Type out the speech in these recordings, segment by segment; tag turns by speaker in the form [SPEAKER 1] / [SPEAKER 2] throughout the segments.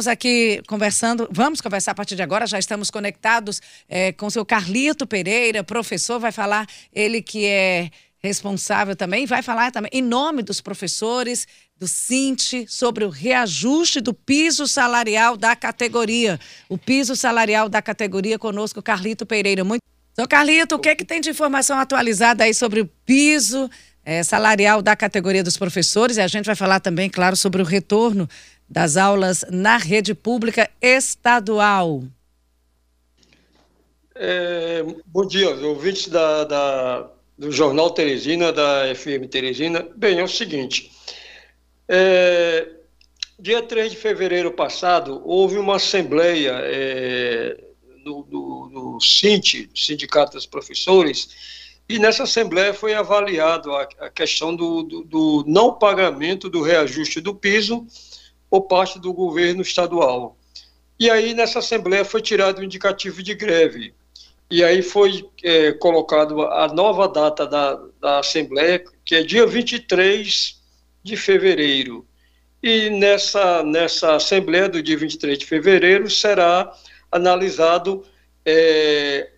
[SPEAKER 1] estamos aqui conversando, vamos conversar a partir de agora, já estamos conectados é, com o seu Carlito Pereira, professor, vai falar, ele que é responsável também, vai falar também em nome dos professores do Cinte sobre o reajuste do piso salarial da categoria. O piso salarial da categoria conosco, Carlito Pereira. Muito. Então, Carlito, o que, é que tem de informação atualizada aí sobre o piso é, salarial da categoria dos professores? E a gente vai falar também, claro, sobre o retorno das aulas na rede pública estadual.
[SPEAKER 2] É, bom dia, ouvintes da, da do Jornal Teresina, da FM Teresina. Bem, é o seguinte: é, dia 3 de fevereiro passado, houve uma assembleia é, no, no, no Sindicato dos Professores, e nessa assembleia foi avaliado a, a questão do, do, do não pagamento do reajuste do piso por parte do governo estadual. E aí, nessa assembleia, foi tirado o indicativo de greve. E aí foi é, colocado a nova data da, da Assembleia, que é dia 23 de fevereiro. E nessa, nessa Assembleia do dia 23 de fevereiro será analisado é,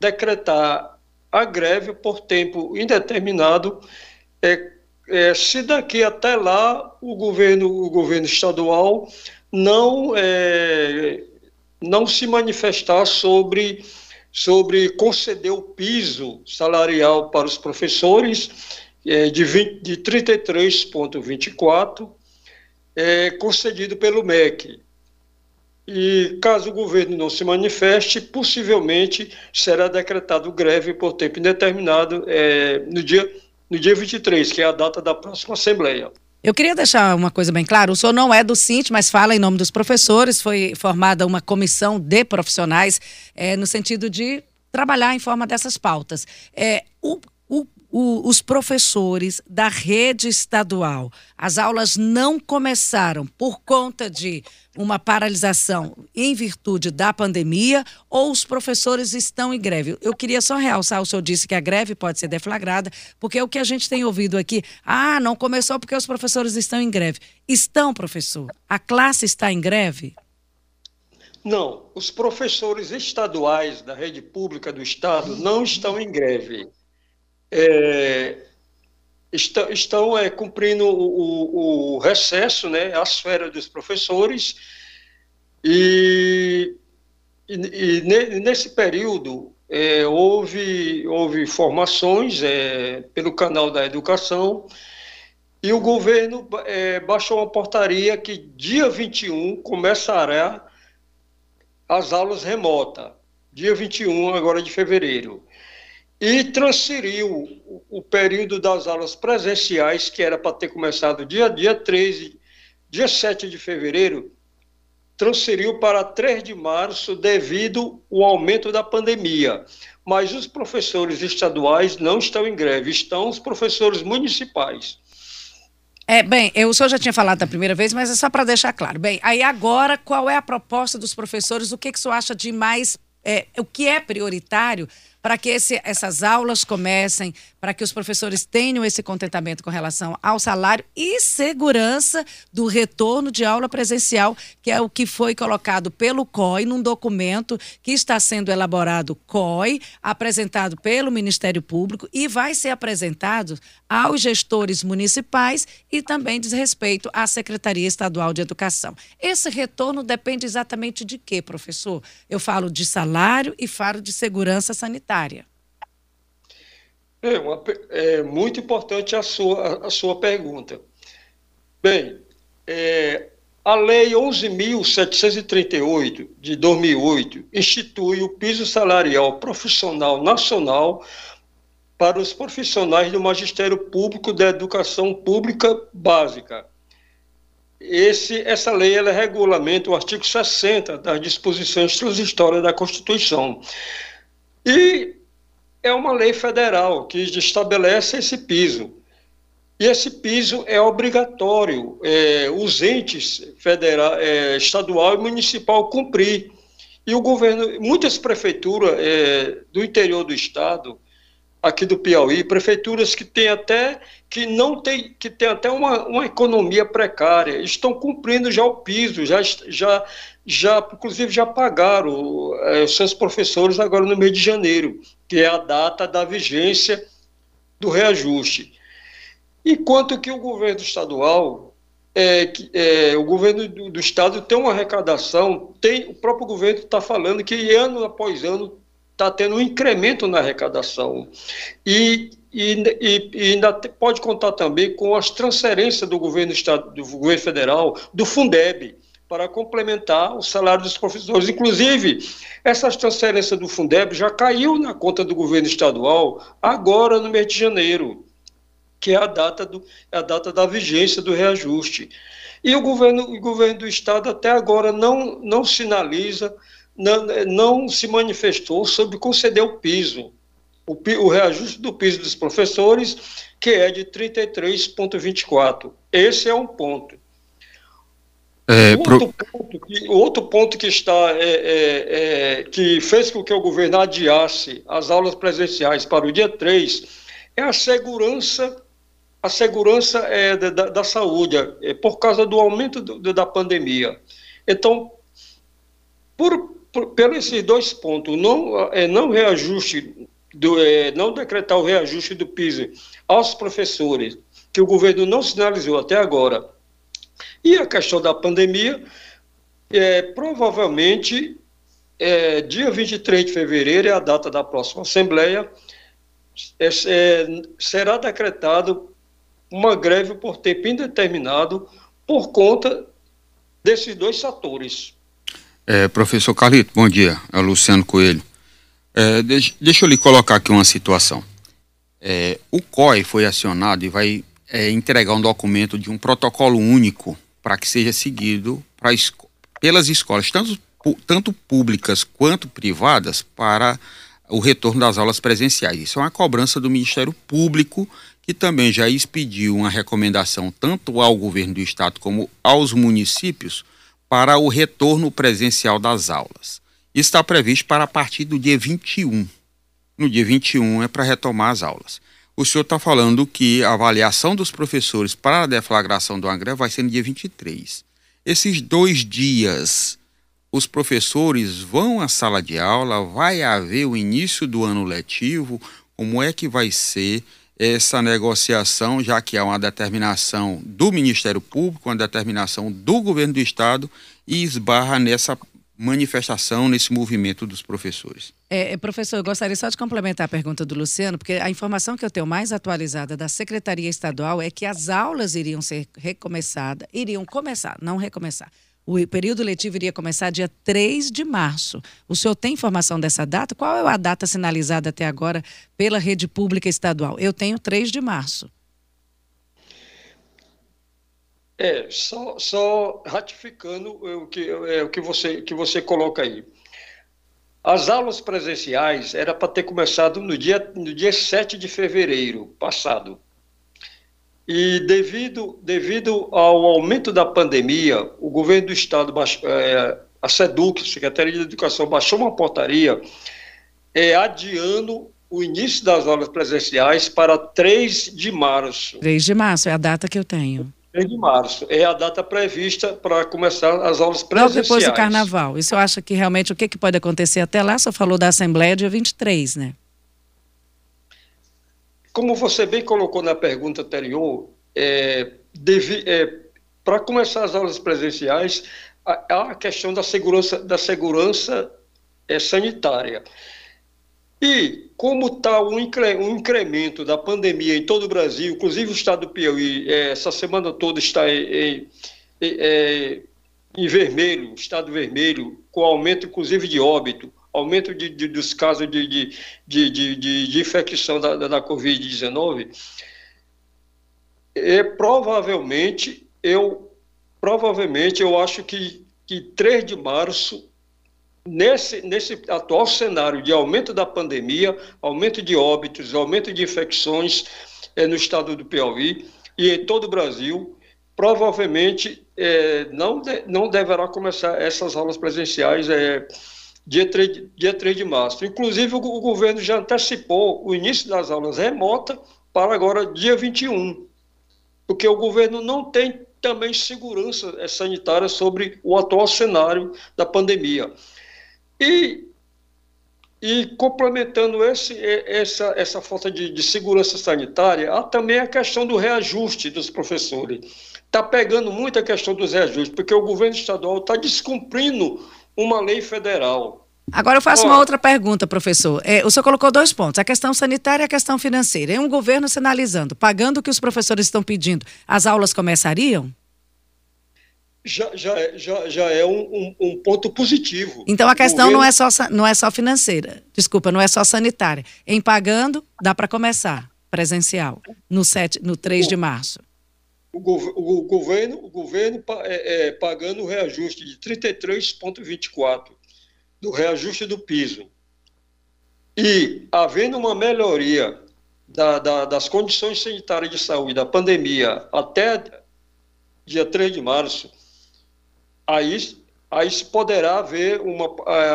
[SPEAKER 2] decretar a greve por tempo indeterminado, é, é, se daqui até lá o governo, o governo estadual não, é, não se manifestar sobre sobre conceder o piso salarial para os professores é, de, de 33,24, é, concedido pelo MEC. E caso o governo não se manifeste, possivelmente será decretado greve por tempo indeterminado é, no, dia, no dia 23, que é a data da próxima Assembleia.
[SPEAKER 1] Eu queria deixar uma coisa bem clara: o senhor não é do CINT, mas fala em nome dos professores. Foi formada uma comissão de profissionais é, no sentido de trabalhar em forma dessas pautas. É, o, o, os professores da rede estadual, as aulas não começaram por conta de uma paralisação em virtude da pandemia ou os professores estão em greve? Eu queria só realçar, o senhor disse que a greve pode ser deflagrada, porque é o que a gente tem ouvido aqui, ah, não começou porque os professores estão em greve. Estão, professor? A classe está em greve?
[SPEAKER 2] Não, os professores estaduais da rede pública do Estado não estão em greve. É, estão, estão é, cumprindo o, o, recesso, né, as férias dos professores, e, e, e nesse período é, houve, houve formações é, pelo canal da educação, e o governo é, baixou uma portaria que dia 21 começará as aulas remotas, dia 21 agora de fevereiro e transferiu o, período das aulas presenciais, que era para ter começado dia, dia 13, dia 7 de fevereiro, transferiu para 3 de março devido ao aumento da pandemia. Mas os professores estaduais não estão em greve, estão os professores municipais.
[SPEAKER 1] É, bem, eu, o senhor já tinha falado da primeira vez, mas é só para deixar claro. Bem, aí agora, qual é a proposta dos professores? O que, que o senhor acha de mais. É, o que é prioritário para que esse, essas aulas comecem, para que os professores tenham esse contentamento com relação ao salário e segurança do retorno de aula presencial, que é o que foi colocado pelo COI num documento que está sendo elaborado COI, apresentado pelo Ministério Público e vai ser apresentado aos gestores municipais e também diz respeito à Secretaria Estadual de Educação. Esse retorno depende exatamente de quê, professor? Eu falo de salário e falo de segurança sanitária.
[SPEAKER 2] É, uma, é muito importante a sua, a sua pergunta. Bem, é, a Lei 11.738 de 2008 institui o piso salarial profissional nacional para os profissionais do Magistério Público da Educação Pública Básica. Esse, essa lei ela regulamenta o artigo 60 das disposições transitórias da Constituição. E é uma lei federal que estabelece esse piso. E esse piso é obrigatório é, os entes federal, é, estadual e municipal cumprir. E o governo, muitas prefeituras é, do interior do estado aqui do Piauí, prefeituras que têm até que não tem que tem até uma, uma economia precária, estão cumprindo já o piso, já já já inclusive já pagaram é, os seus professores agora no mês de janeiro, que é a data da vigência do reajuste. Enquanto que o governo estadual é, é, o governo do, do, estado tem uma arrecadação, tem o próprio governo está falando que ano após ano está tendo um incremento na arrecadação. E, e, e, ainda pode contar também com as transferências do governo, estado, do governo federal, do Fundeb, para complementar o salário dos professores. Inclusive, essas transferências do Fundeb já caiu na conta do governo estadual agora no mês de janeiro, que é a data, do, é a data da vigência do reajuste. E o governo, o governo do estado até agora não, não sinaliza não, não se manifestou sobre conceder o piso, o, o reajuste do piso dos professores, que é de 33,24. Esse é um ponto. É, outro, pro... ponto que, outro ponto que está é, é, é, que fez com que o governo adiasse as aulas presenciais para o dia 3 é a segurança a segurança é, da, da saúde, é, por causa do aumento do, da pandemia. Então, por, por, esses dois pontos, não, não reajuste, do, não decretar o reajuste do piso aos professores, que o governo não sinalizou até agora, e a questão da pandemia, é, provavelmente, é, dia 23 de fevereiro é a data da próxima Assembleia, é, é, será decretado uma greve por tempo indeterminado por conta desses dois fatores.
[SPEAKER 3] É, professor Carlito, bom dia. É o Luciano Coelho. É, deixa, deixa, eu lhe colocar aqui uma situação. É, o COI foi acionado e vai é, entregar um documento de um protocolo único para que seja seguido pra, pelas escolas, tanto, tanto públicas quanto privadas, para o retorno das aulas presenciais. Isso é uma cobrança do Ministério Público, que também já expediu uma recomendação tanto ao governo do estado como aos municípios para o retorno presencial das aulas. Está previsto para a partir do dia 21. No dia 21 é para retomar as aulas. O senhor está falando que a avaliação dos professores para a deflagração do Angra vai ser no dia 23. Esses dois dias, os professores vão à sala de aula, vai haver o início do ano letivo, como é que vai ser essa negociação, já que há uma determinação do Ministério Público, uma determinação do governo do Estado e esbarra nessa manifestação, nesse movimento dos professores.
[SPEAKER 1] É, é, professor, eu gostaria só de complementar a pergunta do Luciano, porque a informação que eu tenho mais atualizada da Secretaria Estadual é que as aulas iriam ser recomeçadas, iriam começar, não recomeçar, o período letivo iria começar dia 3 de março. O senhor tem informação dessa data? Qual é a data sinalizada até agora pela rede pública estadual? Eu tenho 3 de março.
[SPEAKER 2] É, só, só ratificando o que, é, o que, você, que você coloca aí. As aulas presenciais era para ter começado no dia, no dia 7 de fevereiro passado. E devido, devido ao aumento da pandemia, o governo do estado, é, a SEDUC, a Secretaria de Educação, baixou uma portaria é, adiando o início das aulas presenciais para 3 de março.
[SPEAKER 1] 3 de março é a data que eu tenho.
[SPEAKER 2] 3 de março é a data prevista para começar as aulas presenciais.
[SPEAKER 1] Logo depois do carnaval. Isso eu acho que realmente o que, que pode acontecer até lá? Só falou da Assembleia dia 23, né?
[SPEAKER 2] Como você bem colocou na pergunta anterior, é, é, para começar as aulas presenciais, há a questão da segurança, da segurança é, sanitária. E como está um, incremento da pandemia em todo o Brasil, inclusive o estado do Piauí, é, essa semana toda está em, em, é, em vermelho, estado vermelho, com aumento inclusive de óbito aumento de, de, dos casos de, de, de infecção da, da, da Covid-19, é, provavelmente, eu, provavelmente, eu acho que, que 3 de março, nesse, nesse atual cenário de aumento da pandemia, aumento de óbitos, aumento de infecções é, no estado do Piauí e em todo o Brasil, provavelmente é, não, de, não deverá começar essas aulas presenciais é, dia 3, dia 3 de março. Inclusive, o, o governo já antecipou o início das aulas remotas para agora, dia 21, porque o governo não tem também segurança sanitária sobre o atual cenário da pandemia. E, e complementando esse, essa, essa falta de, de segurança sanitária, há também a questão do reajuste dos professores. Está pegando muito a questão dos reajustes, porque o governo estadual está descumprindo uma lei federal.
[SPEAKER 1] Agora eu faço uma outra pergunta, professor. É, o senhor colocou dois pontos, a questão sanitária e a questão financeira. É um governo sinalizando, pagando o que os professores estão pedindo, as aulas começariam?
[SPEAKER 2] Já, já, é, já, já é um, um, um ponto positivo.
[SPEAKER 1] Então a questão governo... não, é só, não é só financeira, desculpa, não é só sanitária. Em pagando, dá para começar presencial, no, 7, no 3 de março.
[SPEAKER 2] O, o, o governo, o governo é, é, pagando o reajuste de 33,24 do reajuste do piso. E havendo uma melhoria da, da, das condições sanitárias de saúde da pandemia até dia 3 de março, aí, aí poderá haver uma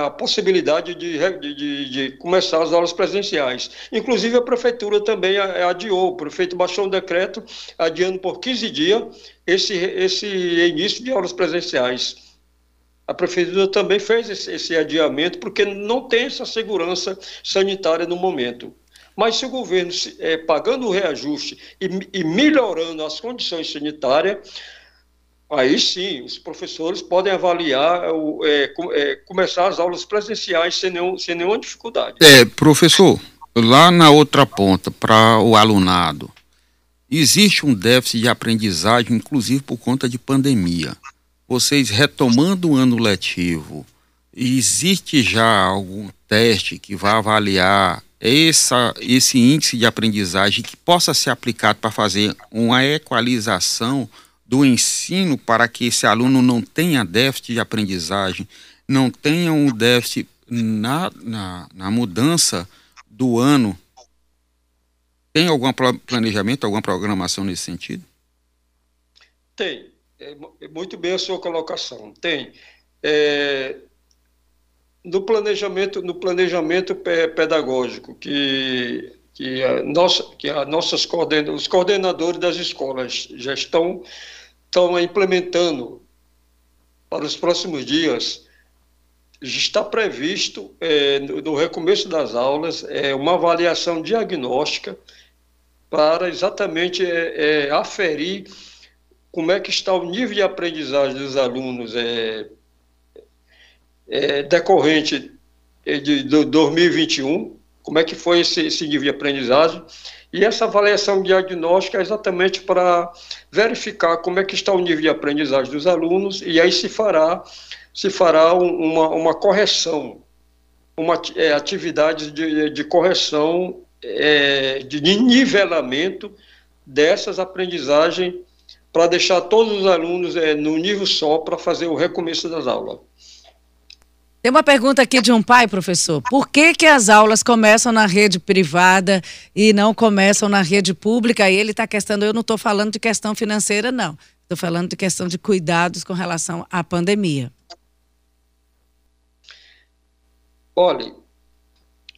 [SPEAKER 2] a possibilidade de, de, de, começar as aulas presenciais. Inclusive, a prefeitura também adiou, o prefeito baixou um decreto adiando por 15 dias esse, esse início de aulas presenciais a prefeitura também fez esse, esse, adiamento porque não tem essa segurança sanitária no momento. Mas se o governo, é, pagando o reajuste e, e, melhorando as condições sanitárias, aí sim os professores podem avaliar, é, é, começar as aulas presenciais sem, nenhum, sem nenhuma dificuldade.
[SPEAKER 3] É, professor, lá na outra ponta, para o alunado, existe um déficit de aprendizagem, inclusive por conta de pandemia vocês retomando o ano letivo, existe já algum teste que vá avaliar essa, esse índice de aprendizagem que possa ser aplicado para fazer uma equalização do ensino para que esse aluno não tenha déficit de aprendizagem, não tenha um déficit na, na, na mudança do ano? Tem algum planejamento, alguma programação nesse sentido?
[SPEAKER 2] Tem. É, é, muito bem a sua colocação. Tem. É, no planejamento, no planejamento pedagógico, que, que, a nossa, que a nossas coorden, os coordenadores das escolas já estão, estão implementando para os próximos dias, está previsto é, no, no, recomeço das aulas é, uma avaliação diagnóstica para exatamente é, é aferir como é que está o nível de aprendizagem dos alunos é, é decorrente de, de 2021, como é que foi esse, esse nível de aprendizagem, e essa avaliação diagnóstica é exatamente para verificar como é que está o nível de aprendizagem dos alunos, e aí se fará, se fará uma, uma correção, uma é, atividade de, de correção, é, de nivelamento dessas aprendizagens para deixar todos os alunos é, no nível só para fazer o recomeço das aulas.
[SPEAKER 1] Tem uma pergunta aqui de um pai, professor. Por que, que as aulas começam na rede privada e não começam na rede pública? E ele está questão, eu não estou falando de questão financeira, não. Estou falando de questão de cuidados com relação à pandemia.
[SPEAKER 2] Olha,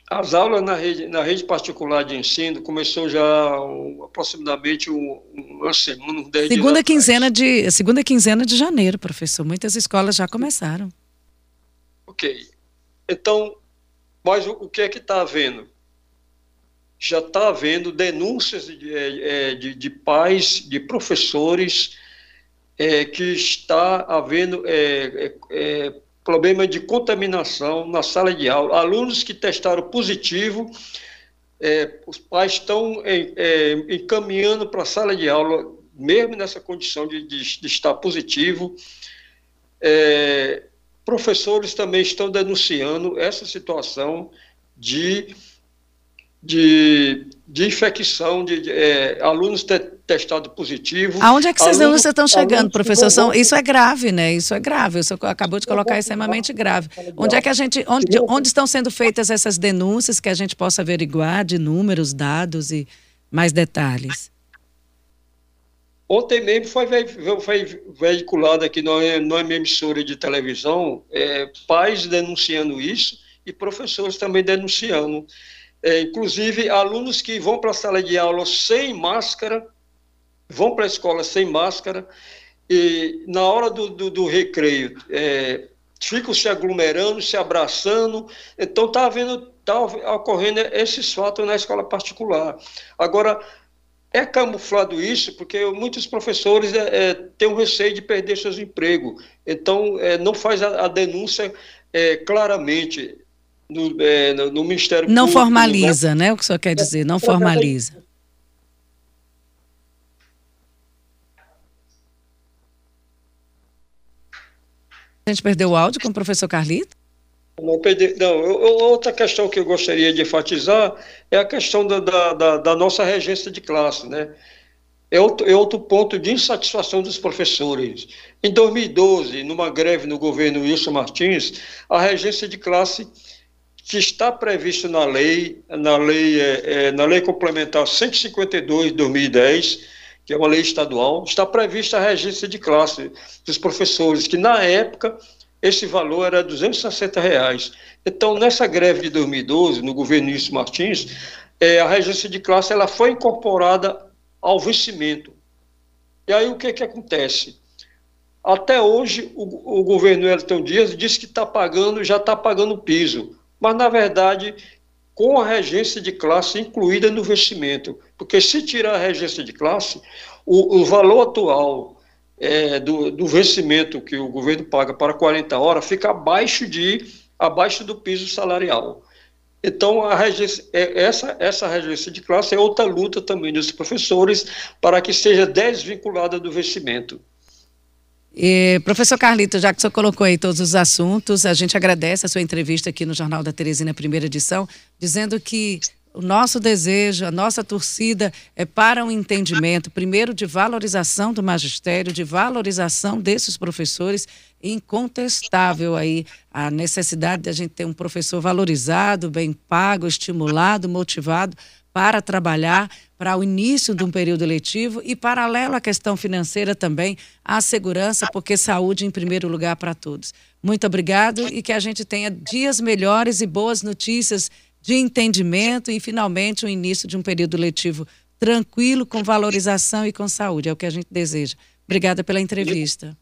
[SPEAKER 2] as aulas na rede, na rede particular de ensino começou já um, aproximadamente um, uma semana,
[SPEAKER 1] um segunda quinzena de segunda quinzena de janeiro, professor. Muitas escolas já começaram.
[SPEAKER 2] Ok. Então, mas o, o que é que está havendo? Já está havendo denúncias de, é, é, de, de, pais, de professores, é, que está havendo é, é, é problema de contaminação na sala de aula. Alunos que testaram positivo, os pais estão encaminhando para a sala de aula, mesmo nessa condição de, de, de estar positivo. É, professores também estão denunciando essa situação de de, de infecção, de, de é, alunos te, testados positivos.
[SPEAKER 1] Aonde é que essas alunos, denúncias estão chegando, professor? São, isso é grave, né? Isso é grave. Você acabou de colocar é extremamente grave. Onde é que a gente, onde, onde estão sendo feitas essas denúncias que a gente possa averiguar de números, dados e mais detalhes?
[SPEAKER 2] Ontem mesmo foi, foi veiculado aqui numa emissora de televisão é, pais denunciando isso e professores também denunciando. É, inclusive, alunos que vão para a sala de aula sem máscara, vão para a escola sem máscara, e na hora do, do, do recreio é, ficam se aglomerando, se abraçando. Então, está havendo, tá ocorrendo esses fatos na escola particular. Agora, é camuflado isso porque muitos professores é, é, têm um receio de perder seus empregos. Então, é, não faz a, a denúncia é, claramente no, é, no, no, Ministério
[SPEAKER 1] não Público. Não formaliza, né? né? O que o senhor quer dizer, não formaliza. A gente perdeu o áudio com o professor Carlito?
[SPEAKER 2] Não, perdi, não eu, outra questão que eu gostaria de enfatizar é a questão da, da, da nossa regência de classe, né? É outro, é outro ponto de insatisfação dos professores. Em 2012, numa greve no governo Wilson Martins, a regência de classe que está prevista na lei, na lei, é, é, na lei complementar 152 de 2010, que é uma lei estadual, está prevista a regência de classe dos professores, que na época esse valor era 260 reais. Então, nessa greve de 2012, no governo Wilson Martins, é, a regência de classe ela foi incorporada ao vencimento. E aí o que, que acontece? Até hoje, o, o governo Elton Dias disse que está pagando, já está pagando o piso. Mas, na verdade, com a regência de classe incluída no vencimento. Porque se tirar a regência de classe, o, o valor atual é, do, do vencimento que o governo paga para 40 horas fica abaixo de abaixo do piso salarial. Então, é, essa, essa regência de classe é outra luta também dos professores para que seja desvinculada do vencimento.
[SPEAKER 1] E, professor Carlito, já que o senhor colocou aí todos os assuntos, a gente agradece a sua entrevista aqui no Jornal da Teresina, primeira edição, dizendo que o nosso desejo, a nossa torcida é para um entendimento, primeiro, de valorização do magistério, de valorização desses professores, incontestável aí a necessidade de a gente ter um professor valorizado, bem pago, estimulado, motivado para trabalhar para o início de um período letivo e, paralelo à questão financeira também, a segurança, porque saúde em primeiro lugar para todos. Muito obrigado e que a gente tenha dias melhores e boas notícias de entendimento e, finalmente, o início de um período letivo tranquilo, com valorização e com saúde. É o que a gente deseja. Obrigada pela entrevista.